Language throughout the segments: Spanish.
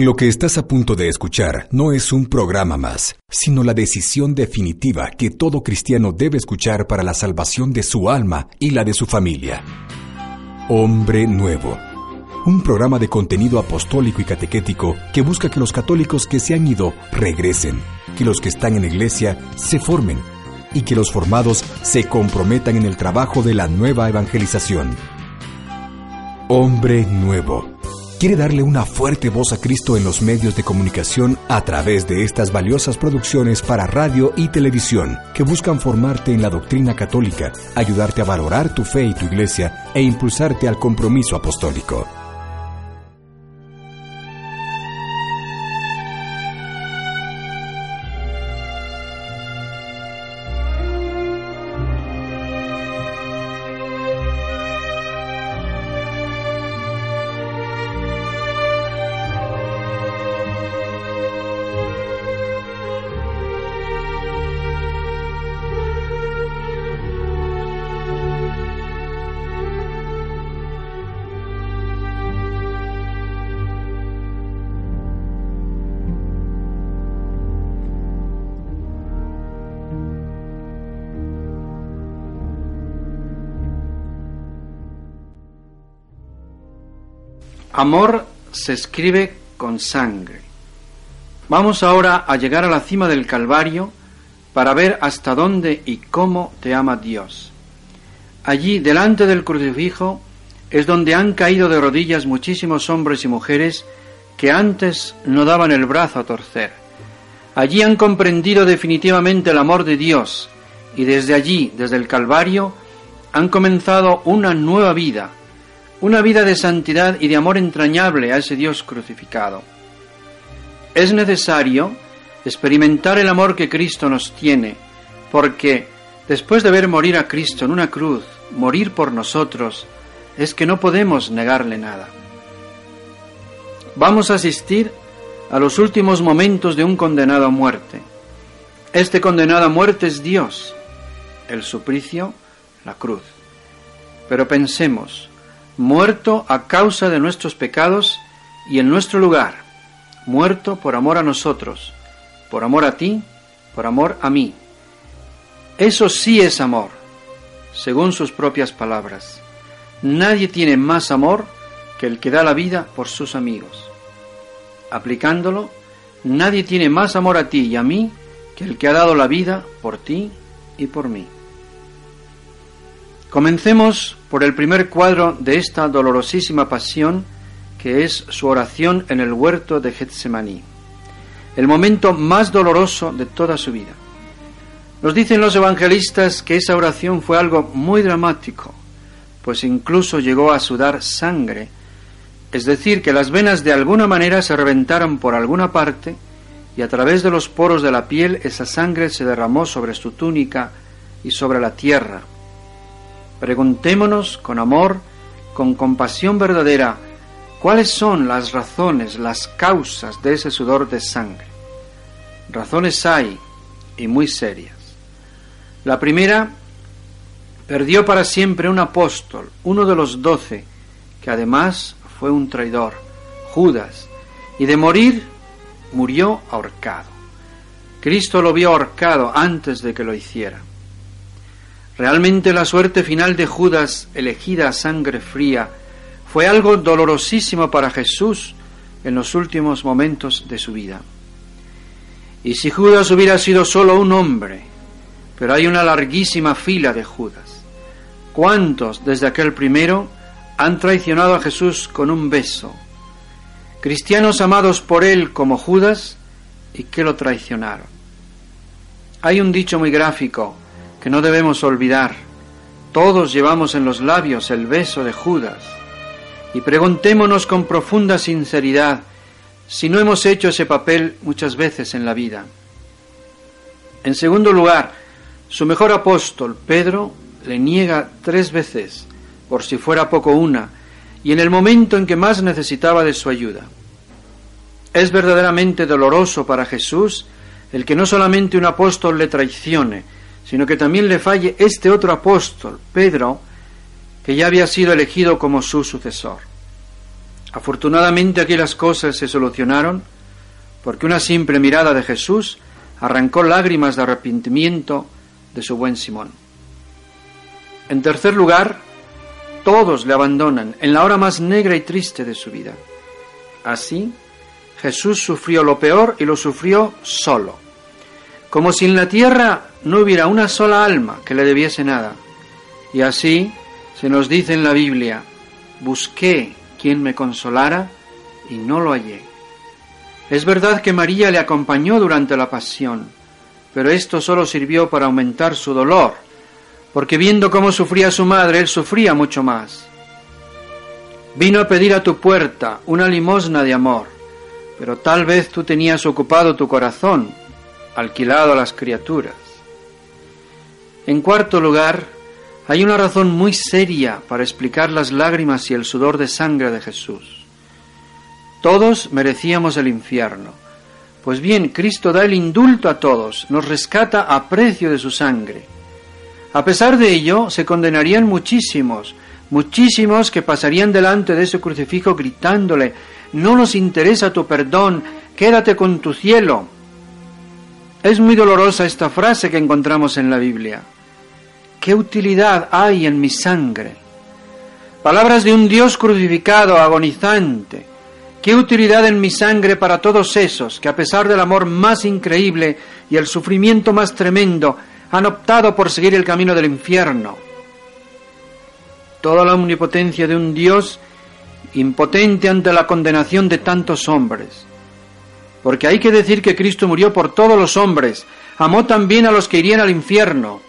lo que estás a punto de escuchar no es un programa más, sino la decisión definitiva que todo cristiano debe escuchar para la salvación de su alma y la de su familia. Hombre Nuevo. Un programa de contenido apostólico y catequético que busca que los católicos que se han ido regresen, que los que están en la iglesia se formen y que los formados se comprometan en el trabajo de la nueva evangelización. Hombre Nuevo quiere darle una fuerte voz a Cristo en los medios de comunicación a través de estas valiosas producciones para radio y televisión que buscan formarte en la doctrina católica, ayudarte a valorar tu fe y tu iglesia e impulsarte al compromiso apostólico. Amor se escribe con sangre. Vamos ahora a llegar a la cima del Calvario para ver hasta dónde y cómo te ama Dios. Allí, delante del crucifijo, es donde han caído de rodillas muchísimos hombres y mujeres que antes no daban el brazo a torcer. Allí han comprendido definitivamente el amor de Dios y desde allí, desde el Calvario, han comenzado una nueva vida, una vida de santidad y de amor entrañable a ese Dios crucificado. Es necesario experimentar el amor que Cristo nos tiene, porque después de ver morir a Cristo en una cruz, morir por nosotros, es que no podemos negarle nada. Vamos a asistir a los últimos momentos de un condenado a muerte. Este condenado a muerte es Dios, el suplicio, la cruz. Pero pensemos, muerto a causa de nuestros pecados y en nuestro lugar, muerto por amor a nosotros, por amor a ti, por amor a mí. Eso sí es amor, según sus propias palabras. Nadie tiene más amor que el que da la vida por sus amigos. Aplicándolo, nadie tiene más amor a ti y a mí que el que ha dado la vida por ti y por mí. Comencemos por el primer cuadro de esta dolorosísima pasión, que es su oración en el huerto de Getsemaní, el momento más doloroso de toda su vida. Nos dicen los evangelistas que esa oración fue algo muy dramático, pues incluso llegó a sudar sangre, es decir, que las venas de alguna manera se reventaron por alguna parte y a través de los poros de la piel esa sangre se derramó sobre su túnica y sobre la tierra Preguntémonos con amor, con compasión verdadera, cuáles son las razones, las causas de ese sudor de sangre. Razones hay y muy serias. La primera, perdió para siempre un apóstol, uno de los doce, que además fue un traidor, Judas, y de morir murió ahorcado. Cristo lo vio ahorcado antes de que lo hiciera. Realmente la suerte final de Judas, elegida a sangre fría, fue algo dolorosísimo para Jesús en los últimos momentos de su vida. Y si Judas hubiera sido solo un hombre, pero hay una larguísima fila de Judas. ¿Cuántos desde aquel primero han traicionado a Jesús con un beso? Cristianos amados por él como Judas y que lo traicionaron. Hay un dicho muy gráfico que no debemos olvidar. Todos llevamos en los labios el beso de Judas, y preguntémonos con profunda sinceridad si no hemos hecho ese papel muchas veces en la vida. En segundo lugar, su mejor apóstol, Pedro, le niega tres veces, por si fuera poco una, y en el momento en que más necesitaba de su ayuda. Es verdaderamente doloroso para Jesús el que no solamente un apóstol le traicione, sino que también le falle este otro apóstol, Pedro, que ya había sido elegido como su sucesor. Afortunadamente aquí las cosas se solucionaron porque una simple mirada de Jesús arrancó lágrimas de arrepentimiento de su buen Simón. En tercer lugar, todos le abandonan en la hora más negra y triste de su vida. Así, Jesús sufrió lo peor y lo sufrió solo, como si en la tierra no hubiera una sola alma que le debiese nada. Y así se nos dice en la Biblia, busqué quien me consolara y no lo hallé. Es verdad que María le acompañó durante la pasión, pero esto solo sirvió para aumentar su dolor, porque viendo cómo sufría su madre, él sufría mucho más. Vino a pedir a tu puerta una limosna de amor, pero tal vez tú tenías ocupado tu corazón, alquilado a las criaturas. En cuarto lugar, hay una razón muy seria para explicar las lágrimas y el sudor de sangre de Jesús. Todos merecíamos el infierno. Pues bien, Cristo da el indulto a todos, nos rescata a precio de su sangre. A pesar de ello, se condenarían muchísimos, muchísimos que pasarían delante de ese crucifijo gritándole, no nos interesa tu perdón, quédate con tu cielo. Es muy dolorosa esta frase que encontramos en la Biblia. ¿Qué utilidad hay en mi sangre? Palabras de un Dios crucificado, agonizante. ¿Qué utilidad en mi sangre para todos esos que a pesar del amor más increíble y el sufrimiento más tremendo han optado por seguir el camino del infierno? Toda la omnipotencia de un Dios impotente ante la condenación de tantos hombres. Porque hay que decir que Cristo murió por todos los hombres, amó también a los que irían al infierno.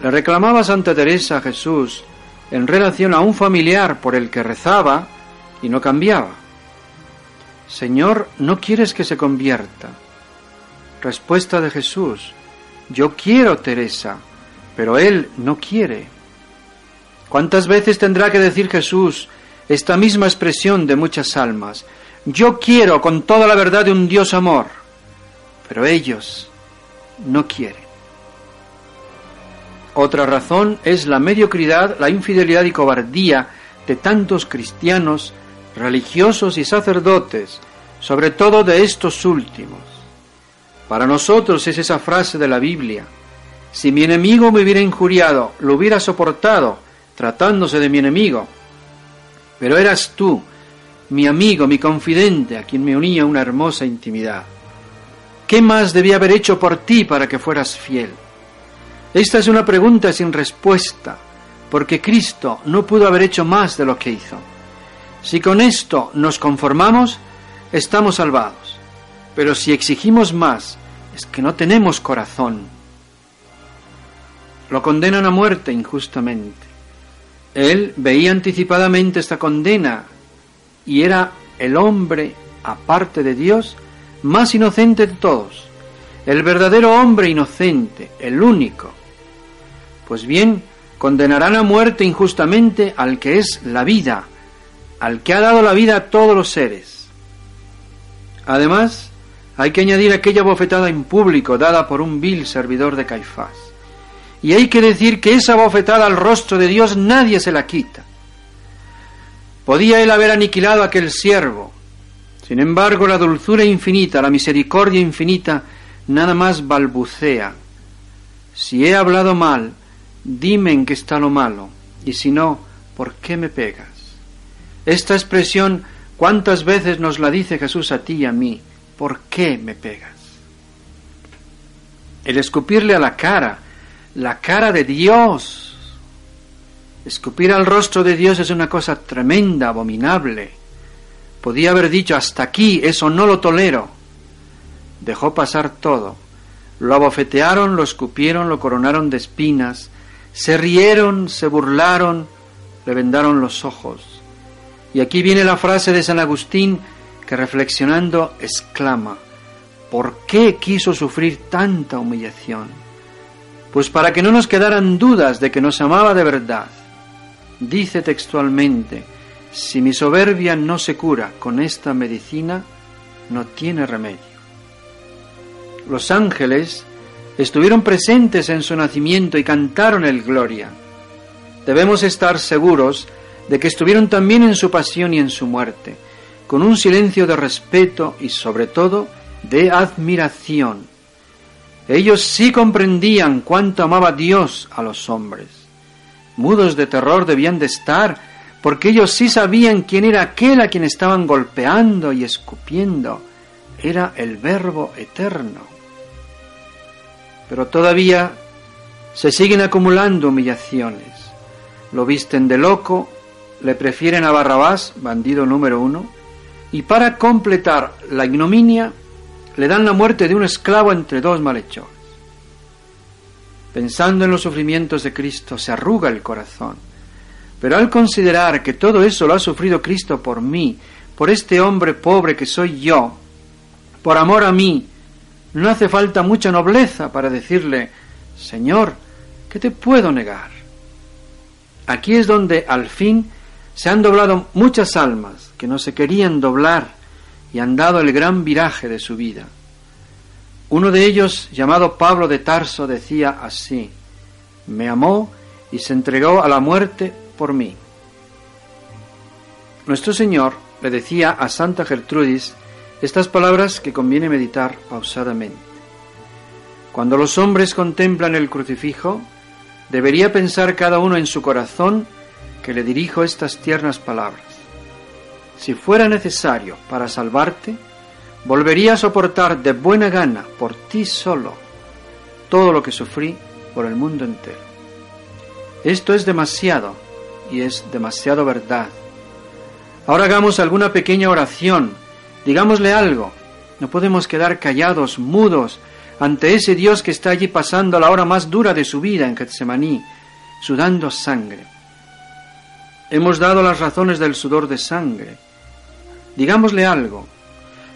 Le reclamaba Santa Teresa a Jesús en relación a un familiar por el que rezaba y no cambiaba. Señor, ¿no quieres que se convierta? Respuesta de Jesús, yo quiero Teresa, pero él no quiere. ¿Cuántas veces tendrá que decir Jesús esta misma expresión de muchas almas? Yo quiero con toda la verdad de un Dios amor, pero ellos no quieren. Otra razón es la mediocridad, la infidelidad y cobardía de tantos cristianos, religiosos y sacerdotes, sobre todo de estos últimos. Para nosotros es esa frase de la Biblia, si mi enemigo me hubiera injuriado, lo hubiera soportado, tratándose de mi enemigo. Pero eras tú, mi amigo, mi confidente, a quien me unía una hermosa intimidad. ¿Qué más debía haber hecho por ti para que fueras fiel? Esta es una pregunta sin respuesta, porque Cristo no pudo haber hecho más de lo que hizo. Si con esto nos conformamos, estamos salvados. Pero si exigimos más, es que no tenemos corazón. Lo condenan a muerte injustamente. Él veía anticipadamente esta condena y era el hombre, aparte de Dios, más inocente de todos, el verdadero hombre inocente, el único. Pues bien, condenarán a muerte injustamente al que es la vida, al que ha dado la vida a todos los seres. Además, hay que añadir aquella bofetada en público dada por un vil servidor de Caifás. Y hay que decir que esa bofetada al rostro de Dios nadie se la quita. Podía él haber aniquilado a aquel siervo. Sin embargo, la dulzura infinita, la misericordia infinita, nada más balbucea. Si he hablado mal, dime en qué está lo malo, y si no, ¿por qué me pegas? Esta expresión, ¿cuántas veces nos la dice Jesús a ti y a mí? ¿Por qué me pegas? El escupirle a la cara, la cara de Dios. Escupir al rostro de Dios es una cosa tremenda, abominable. Podía haber dicho hasta aquí, eso no lo tolero. Dejó pasar todo. Lo abofetearon, lo escupieron, lo coronaron de espinas, se rieron, se burlaron, le vendaron los ojos. Y aquí viene la frase de San Agustín que reflexionando exclama, ¿por qué quiso sufrir tanta humillación? Pues para que no nos quedaran dudas de que nos amaba de verdad. Dice textualmente, si mi soberbia no se cura con esta medicina, no tiene remedio. Los ángeles estuvieron presentes en su nacimiento y cantaron el Gloria. Debemos estar seguros de que estuvieron también en su pasión y en su muerte, con un silencio de respeto y sobre todo de admiración. Ellos sí comprendían cuánto amaba Dios a los hombres. Mudos de terror debían de estar porque ellos sí sabían quién era aquel a quien estaban golpeando y escupiendo. Era el Verbo eterno. Pero todavía se siguen acumulando humillaciones. Lo visten de loco, le prefieren a Barrabás, bandido número uno, y para completar la ignominia le dan la muerte de un esclavo entre dos malhechores. Pensando en los sufrimientos de Cristo se arruga el corazón pero al considerar que todo eso lo ha sufrido Cristo por mí, por este hombre pobre que soy yo, por amor a mí, no hace falta mucha nobleza para decirle, Señor, ¿qué te puedo negar? Aquí es donde al fin se han doblado muchas almas que no se querían doblar y han dado el gran viraje de su vida. Uno de ellos, llamado Pablo de Tarso, decía así, me amó y se entregó a la muerte por mí. Nuestro Señor le decía a Santa Gertrudis estas palabras que conviene meditar pausadamente. Cuando los hombres contemplan el crucifijo, debería pensar cada uno en su corazón que le dirijo estas tiernas palabras. Si fuera necesario para salvarte, volvería a soportar de buena gana por ti solo todo lo que sufrí por el mundo entero. Esto es demasiado y es demasiado verdad. Ahora hagamos alguna pequeña oración, digámosle algo. No podemos quedar callados, mudos, ante ese Dios que está allí pasando la hora más dura de su vida en Getsemaní, sudando sangre. Hemos dado las razones del sudor de sangre. Digámosle algo.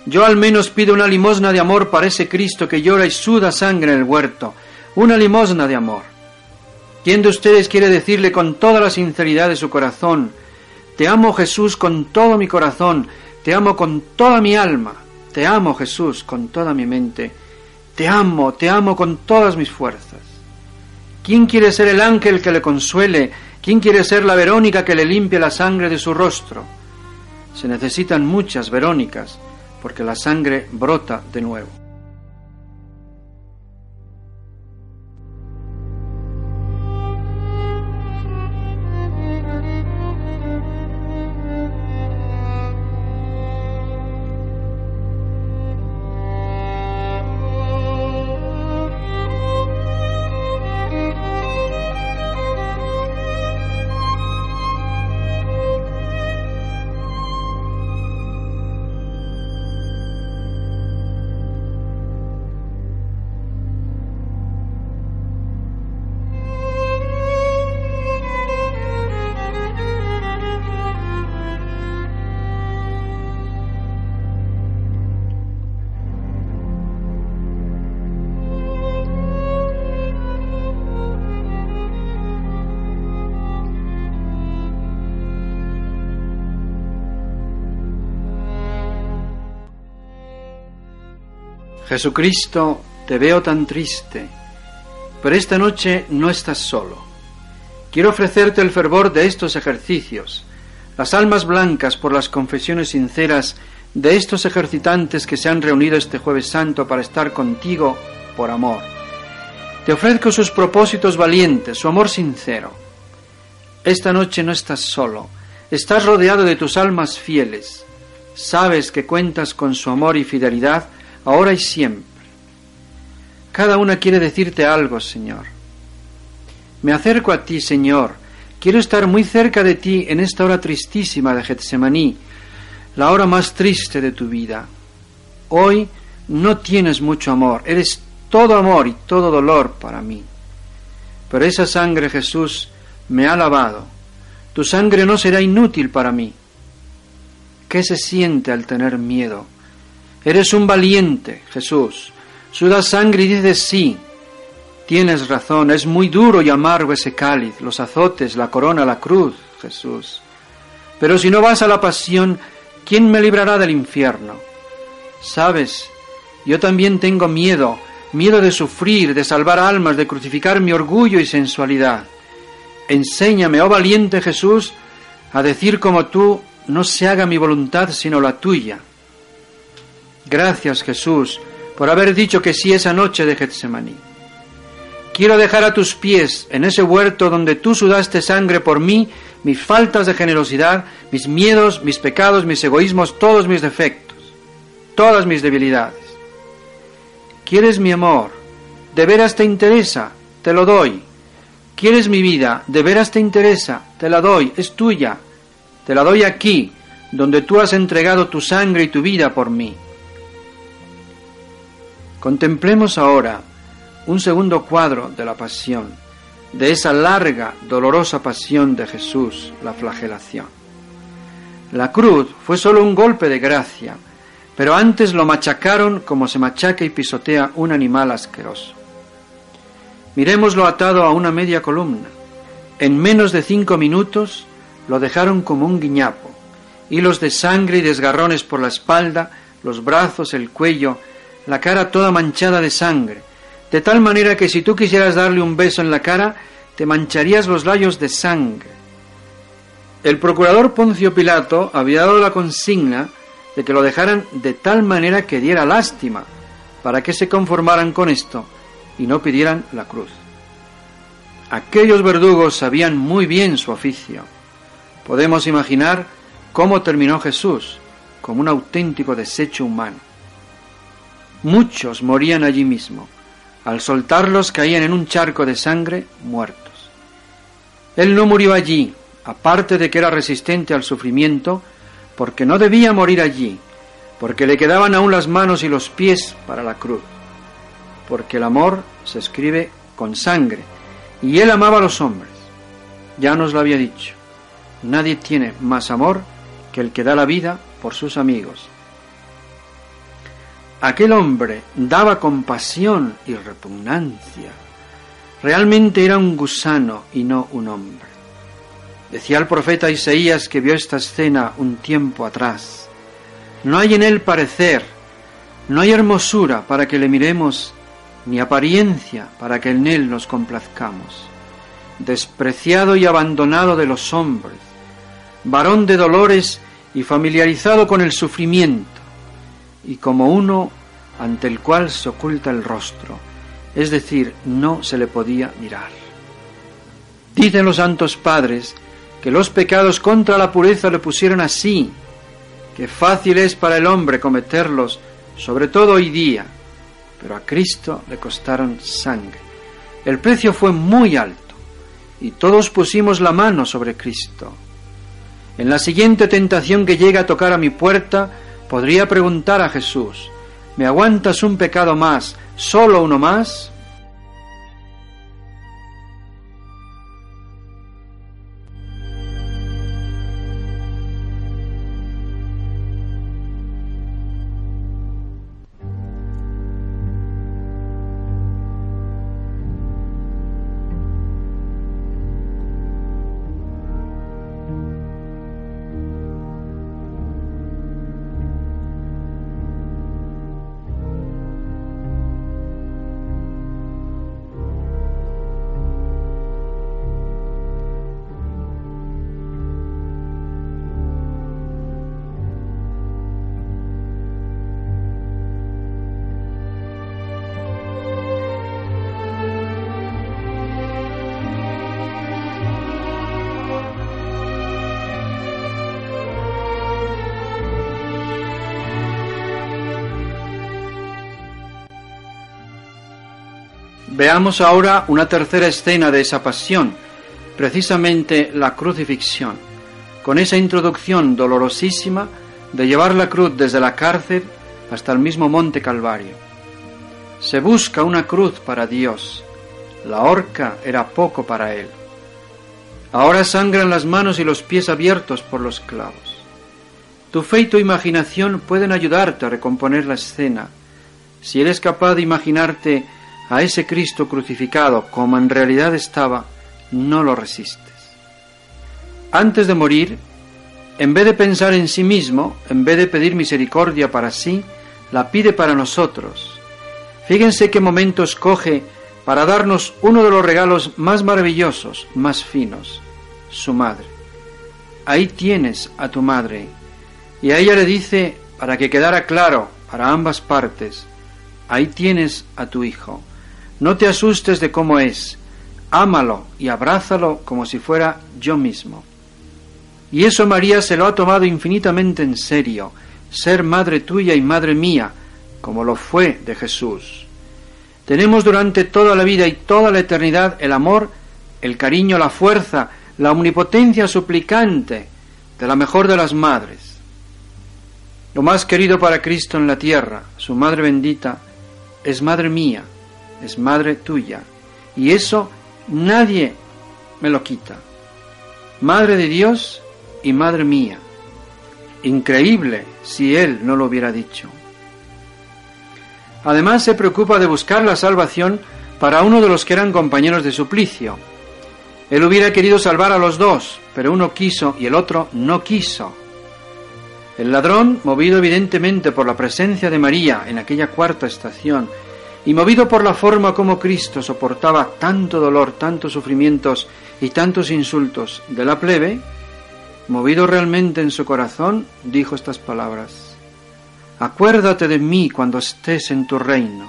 Yo al menos pido una limosna de amor para ese Cristo que llora y suda sangre en el huerto. Una limosna de amor. ¿Quién de ustedes quiere decirle con toda la sinceridad de su corazón, te amo Jesús con todo mi corazón, te amo con toda mi alma, te amo Jesús con toda mi mente, te amo, te amo con todas mis fuerzas? ¿Quién quiere ser el ángel que le consuele? ¿Quién quiere ser la Verónica que le limpie la sangre de su rostro? Se necesitan muchas Verónicas, porque la sangre brota de nuevo. Jesucristo, te veo tan triste, pero esta noche no estás solo. Quiero ofrecerte el fervor de estos ejercicios, las almas blancas por las confesiones sinceras de estos ejercitantes que se han reunido este jueves santo para estar contigo por amor. Te ofrezco sus propósitos valientes, su amor sincero. Esta noche no estás solo, estás rodeado de tus almas fieles. Sabes que cuentas con su amor y fidelidad ahora y siempre. Cada una quiere decirte algo, Señor. Me acerco a ti, Señor. Quiero estar muy cerca de ti en esta hora tristísima de Getsemaní, la hora más triste de tu vida. Hoy no tienes mucho amor, eres todo amor y todo dolor para mí. Pero esa sangre, Jesús, me ha lavado, Tu sangre no será inútil para mí. ¿Qué se siente al tener miedo? Eres un valiente, Jesús. Sudas sangre y dices sí. Tienes razón, es muy duro y amargo ese cáliz, los azotes, la corona, la cruz, Jesús. Pero si no vas a la pasión, ¿quién me librará del infierno? Sabes, yo también tengo miedo, miedo de sufrir, de salvar almas, de crucificar mi orgullo y sensualidad. Enséñame, oh valiente Jesús, a decir como tú, no se haga mi voluntad sino la tuya. Gracias Jesús por haber dicho que sí esa noche de Getsemaní. Quiero dejar a tus pies, en ese huerto donde tú sudaste sangre por mí, mis faltas de generosidad, mis miedos, mis pecados, mis egoísmos, todos mis defectos, todas mis debilidades. ¿Quieres mi amor? ¿De veras te interesa? Te lo doy. ¿Quieres mi vida? ¿De veras te interesa? Te la doy, es tuya. Te la doy aquí, donde tú has entregado tu sangre y tu vida por mí. Contemplemos ahora un segundo cuadro de la pasión, de esa larga, dolorosa pasión de Jesús, la flagelación. La cruz fue solo un golpe de gracia, pero antes lo machacaron como se machaca y pisotea un animal asqueroso. Miremoslo atado a una media columna. En menos de cinco minutos lo dejaron como un guiñapo. Hilos de sangre y desgarrones por la espalda, los brazos, el cuello, la cara toda manchada de sangre, de tal manera que si tú quisieras darle un beso en la cara, te mancharías los labios de sangre. El procurador Poncio Pilato había dado la consigna de que lo dejaran de tal manera que diera lástima, para que se conformaran con esto y no pidieran la cruz. Aquellos verdugos sabían muy bien su oficio. Podemos imaginar cómo terminó Jesús, como un auténtico desecho humano. Muchos morían allí mismo. Al soltarlos caían en un charco de sangre muertos. Él no murió allí, aparte de que era resistente al sufrimiento, porque no debía morir allí, porque le quedaban aún las manos y los pies para la cruz porque el amor se escribe con sangre, y él amaba a los hombres. Ya nos lo había dicho, nadie tiene más amor que el que da la vida por sus amigos. Aquel hombre daba compasión y repugnancia. Realmente era un gusano y no un hombre. Decía el profeta Isaías que vio esta escena un tiempo atrás. No hay en él parecer, no hay hermosura para que le miremos ni apariencia para que en él nos complazcamos. Despreciado y abandonado de los hombres, varón de dolores y familiarizado con el sufrimiento, y como uno ante el cual se oculta el rostro, es decir, no se le podía mirar. Dicen los santos padres que los pecados contra la pureza le pusieron así, que fácil es para el hombre cometerlos, sobre todo hoy día, pero a Cristo le costaron sangre. El precio fue muy alto y todos pusimos la mano sobre Cristo. En la siguiente tentación que llega a tocar a mi puerta, podría preguntar a Jesús, ¿me aguantas un pecado más, solo uno más? Veamos ahora una tercera escena de esa pasión, precisamente la crucifixión, con esa introducción dolorosísima de llevar la cruz desde la cárcel hasta el mismo monte Calvario. Se busca una cruz para Dios, la horca era poco para él. Ahora sangran las manos y los pies abiertos por los clavos. Tu fe y tu imaginación pueden ayudarte a recomponer la escena. Si eres capaz de imaginarte a ese Cristo crucificado como en realidad estaba, no lo resistes. Antes de morir, en vez de pensar en sí mismo, en vez de pedir misericordia para sí, la pide para nosotros. Fíjense qué momento escoge para darnos uno de los regalos más maravillosos, más finos, su madre. Ahí tienes a tu madre. Y a ella le dice, para que quedara claro para ambas partes, ahí tienes a tu hijo. No te asustes de cómo es, ámalo y abrázalo como si fuera yo mismo. Y eso María se lo ha tomado infinitamente en serio, ser madre tuya y madre mía, como lo fue de Jesús. Tenemos durante toda la vida y toda la eternidad el amor, el cariño, la fuerza, la omnipotencia suplicante de la mejor de las madres. Lo más querido para Cristo en la tierra, su Madre bendita, es Madre mía, es Madre tuya. Y eso nadie me lo quita. Madre de Dios y Madre mía. Increíble si Él no lo hubiera dicho. Además se preocupa de buscar la salvación para uno de los que eran compañeros de suplicio. Él hubiera querido salvar a los dos, pero uno quiso y el otro no quiso. El ladrón, movido evidentemente por la presencia de María en aquella cuarta estación, y movido por la forma como Cristo soportaba tanto dolor, tantos sufrimientos y tantos insultos de la plebe, movido realmente en su corazón, dijo estas palabras. Acuérdate de mí cuando estés en tu reino.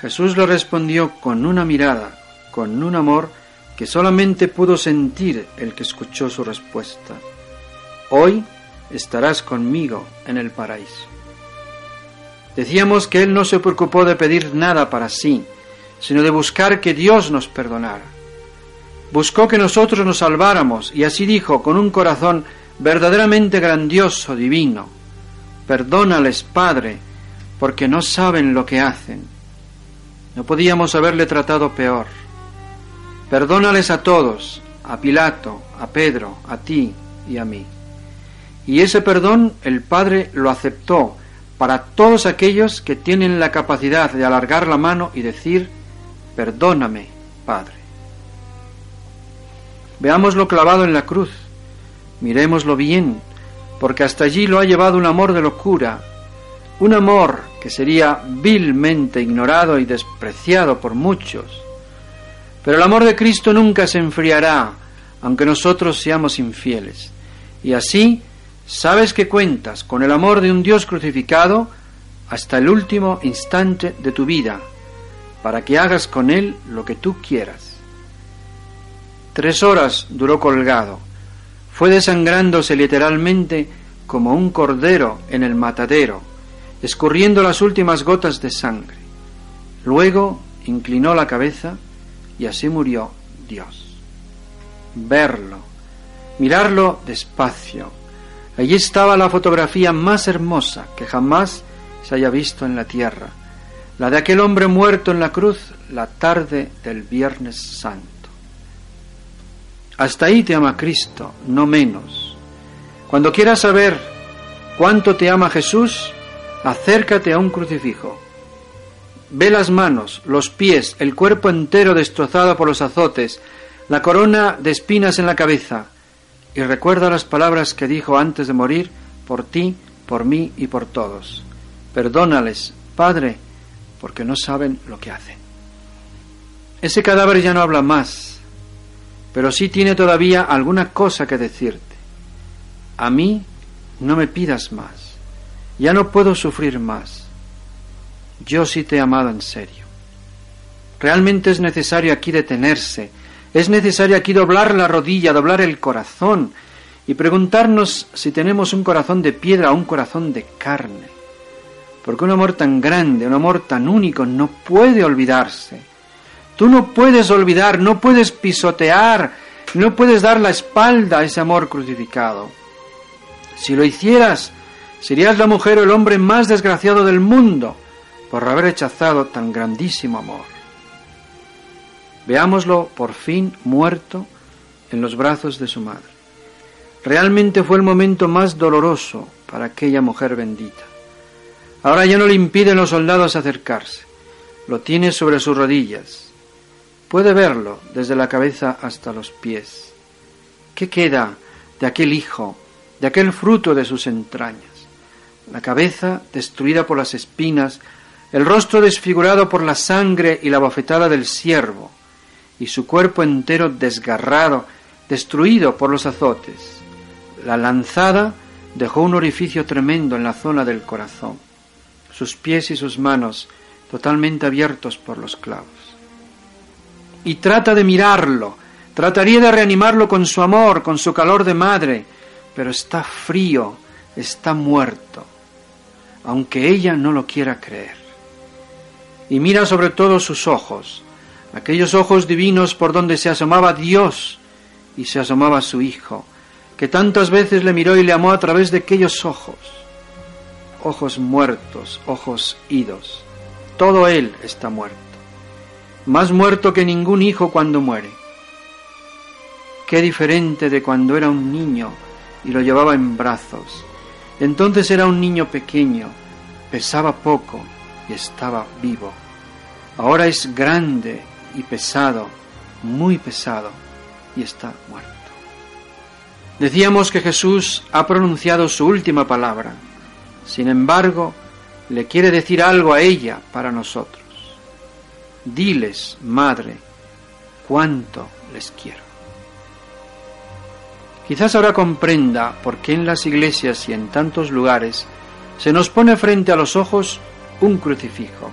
Jesús le respondió con una mirada, con un amor que solamente pudo sentir el que escuchó su respuesta. Hoy estarás conmigo en el paraíso. Decíamos que Él no se preocupó de pedir nada para sí, sino de buscar que Dios nos perdonara. Buscó que nosotros nos salváramos y así dijo con un corazón verdaderamente grandioso, divino, Perdónales, Padre, porque no saben lo que hacen. No podíamos haberle tratado peor. Perdónales a todos, a Pilato, a Pedro, a ti y a mí. Y ese perdón el Padre lo aceptó para todos aquellos que tienen la capacidad de alargar la mano y decir, perdóname, Padre. Veámoslo clavado en la cruz, miremoslo bien, porque hasta allí lo ha llevado un amor de locura, un amor que sería vilmente ignorado y despreciado por muchos. Pero el amor de Cristo nunca se enfriará, aunque nosotros seamos infieles. Y así, sabes que cuentas con el amor de un Dios crucificado hasta el último instante de tu vida, para que hagas con Él lo que tú quieras. Tres horas duró colgado, fue desangrándose literalmente como un cordero en el matadero, escurriendo las últimas gotas de sangre. Luego inclinó la cabeza y así murió Dios. Verlo, mirarlo despacio. Allí estaba la fotografía más hermosa que jamás se haya visto en la tierra, la de aquel hombre muerto en la cruz la tarde del Viernes Santo. Hasta ahí te ama Cristo, no menos. Cuando quieras saber cuánto te ama Jesús, acércate a un crucifijo. Ve las manos, los pies, el cuerpo entero destrozado por los azotes, la corona de espinas en la cabeza, y recuerda las palabras que dijo antes de morir, por ti, por mí y por todos. Perdónales, Padre, porque no saben lo que hacen. Ese cadáver ya no habla más, pero sí tiene todavía alguna cosa que decirte. A mí no me pidas más, ya no puedo sufrir más. Yo sí te he amado en serio. Realmente es necesario aquí detenerse, es necesario aquí doblar la rodilla, doblar el corazón y preguntarnos si tenemos un corazón de piedra o un corazón de carne. Porque un amor tan grande, un amor tan único no puede olvidarse Tú no puedes olvidar, no puedes pisotear, no puedes dar la espalda a ese amor crucificado. Si lo hicieras, serías la mujer o el hombre más desgraciado del mundo por haber rechazado tan grandísimo amor. Veámoslo por fin muerto en los brazos de su madre. Realmente fue el momento más doloroso para aquella mujer bendita. Ahora ya no le impiden los soldados acercarse. Lo tiene sobre sus rodillas. Puede verlo desde la cabeza hasta los pies. ¿Qué queda de aquel hijo, de aquel fruto de sus entrañas? La cabeza destruida por las espinas, el rostro desfigurado por la sangre y la bofetada del siervo, y su cuerpo entero desgarrado, destruido por los azotes. La lanzada dejó un orificio tremendo en la zona del corazón, sus pies y sus manos totalmente abiertos por los clavos. Y trata de mirarlo, trataría de reanimarlo con su amor, con su calor de madre, pero está frío, está muerto, aunque ella no lo quiera creer. Y mira sobre todo sus ojos, aquellos ojos divinos por donde se asomaba Dios y se asomaba su Hijo, que tantas veces le miró y le amó a través de aquellos ojos, ojos muertos, ojos idos. Todo él está muerto, más muerto que ningún hijo cuando muere. Qué diferente de cuando era un niño y lo llevaba en brazos. Entonces era un niño pequeño, pesaba poco y estaba vivo. Ahora es grande y pesado, muy pesado, y está muerto. Decíamos que Jesús ha pronunciado su última palabra. Sin embargo, le quiere decir algo a ella para nosotros. Diles, Madre, cuánto les quiero. Quizás ahora comprenda por qué en las iglesias y en tantos lugares se nos pone frente a los ojos un crucifijo.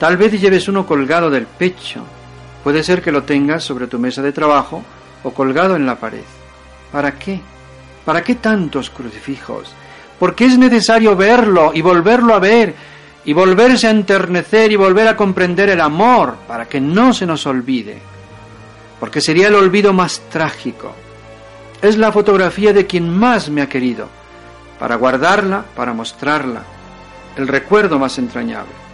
Tal vez lleves uno colgado del pecho, puede ser que lo tengas sobre tu mesa de trabajo o colgado en la pared. ¿Para qué? ¿Para qué tantos crucifijos? Porque es necesario verlo y volverlo a ver y volverse a enternecer y volver a comprender el amor para que no se nos olvide. Porque sería el olvido más trágico. Es la fotografía de quien más me ha querido, para guardarla, para mostrarla, el recuerdo más entrañable.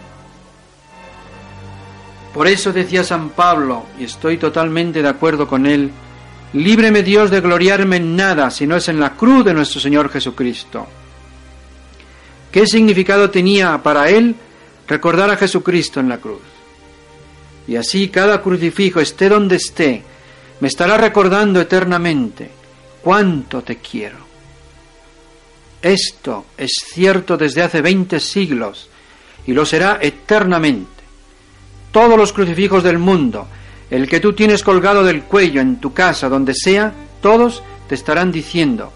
Por eso decía San Pablo, y estoy totalmente de acuerdo con él, Líbreme Dios de gloriarme en nada, si no es en la cruz de nuestro Señor Jesucristo. ¿Qué significado tenía para él recordar a Jesucristo en la cruz? Y así cada crucifijo, esté donde esté, me estará recordando eternamente cuánto te quiero. Esto es cierto desde hace veinte siglos y lo será eternamente. Todos los crucifijos del mundo, el que tú tienes colgado del cuello en tu casa, donde sea, todos te estarán diciendo,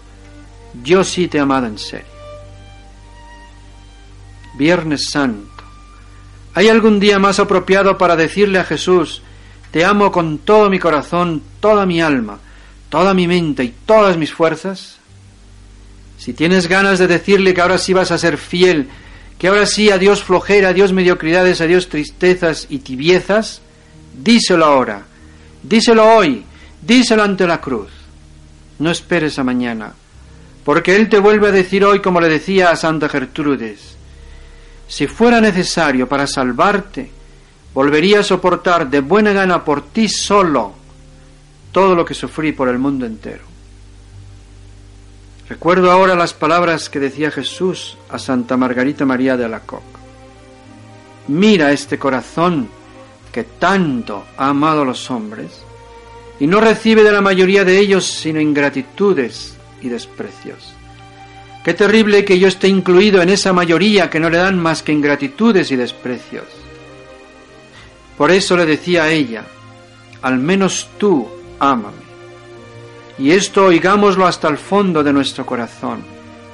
yo sí te he amado en serio. Viernes Santo. ¿Hay algún día más apropiado para decirle a Jesús, te amo con todo mi corazón, toda mi alma, toda mi mente y todas mis fuerzas? Si tienes ganas de decirle que ahora sí vas a ser fiel, que ahora sí a Dios flojera, a Dios mediocridades, a Dios tristezas y tibiezas, Díselo ahora, díselo hoy, díselo ante la cruz. No esperes a mañana, porque Él te vuelve a decir hoy como le decía a Santa Gertrudes, si fuera necesario para salvarte, volvería a soportar de buena gana por ti solo todo lo que sufrí por el mundo entero. Recuerdo ahora las palabras que decía Jesús a Santa Margarita María de Alacoc. Mira este corazón que tanto ha amado a los hombres, y no recibe de la mayoría de ellos sino ingratitudes y desprecios. Qué terrible que yo esté incluido en esa mayoría que no le dan más que ingratitudes y desprecios. Por eso le decía a ella, al menos tú ámame. Y esto oigámoslo hasta el fondo de nuestro corazón,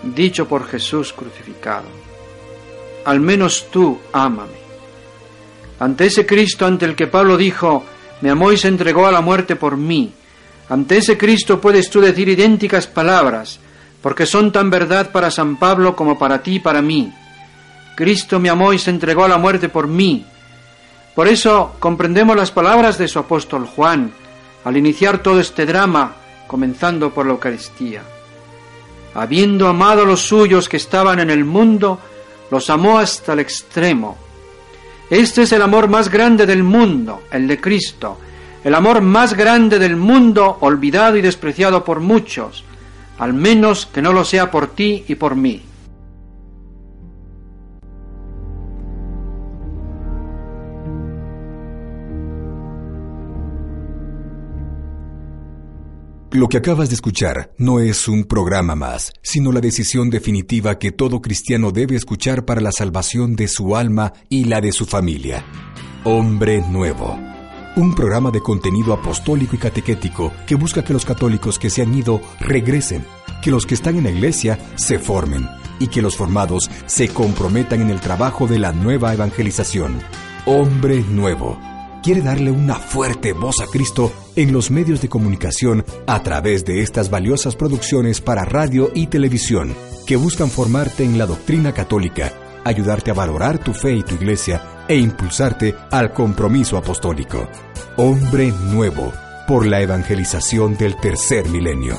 dicho por Jesús crucificado. Al menos tú ámame. Ante ese Cristo ante el que Pablo dijo, me amó y se entregó a la muerte por mí, ante ese Cristo puedes tú decir idénticas palabras, porque son tan verdad para San Pablo como para ti y para mí. Cristo me amó y se entregó a la muerte por mí. Por eso comprendemos las palabras de su apóstol Juan al iniciar todo este drama, comenzando por la Eucaristía. Habiendo amado a los suyos que estaban en el mundo, los amó hasta el extremo este es el amor más grande del mundo, el de Cristo. el amor más grande del mundo, olvidado y despreciado por muchos, al menos que no lo sea por ti y por mí. Lo que acabas de escuchar no es un programa más, sino la decisión definitiva que todo cristiano debe escuchar para la salvación de su alma y la de su familia. Hombre Nuevo. Un programa de contenido apostólico y catequético que busca que los católicos que se han ido regresen, que los que están en la iglesia se formen y que los formados se comprometan en el trabajo de la nueva evangelización. Hombre Nuevo quiere darle una fuerte voz a Cristo en los medios de comunicación a través de estas valiosas producciones para radio y televisión que buscan formarte en la doctrina católica, ayudarte a valorar tu fe y tu iglesia e impulsarte al compromiso apostólico. Hombre nuevo por la evangelización del tercer milenio.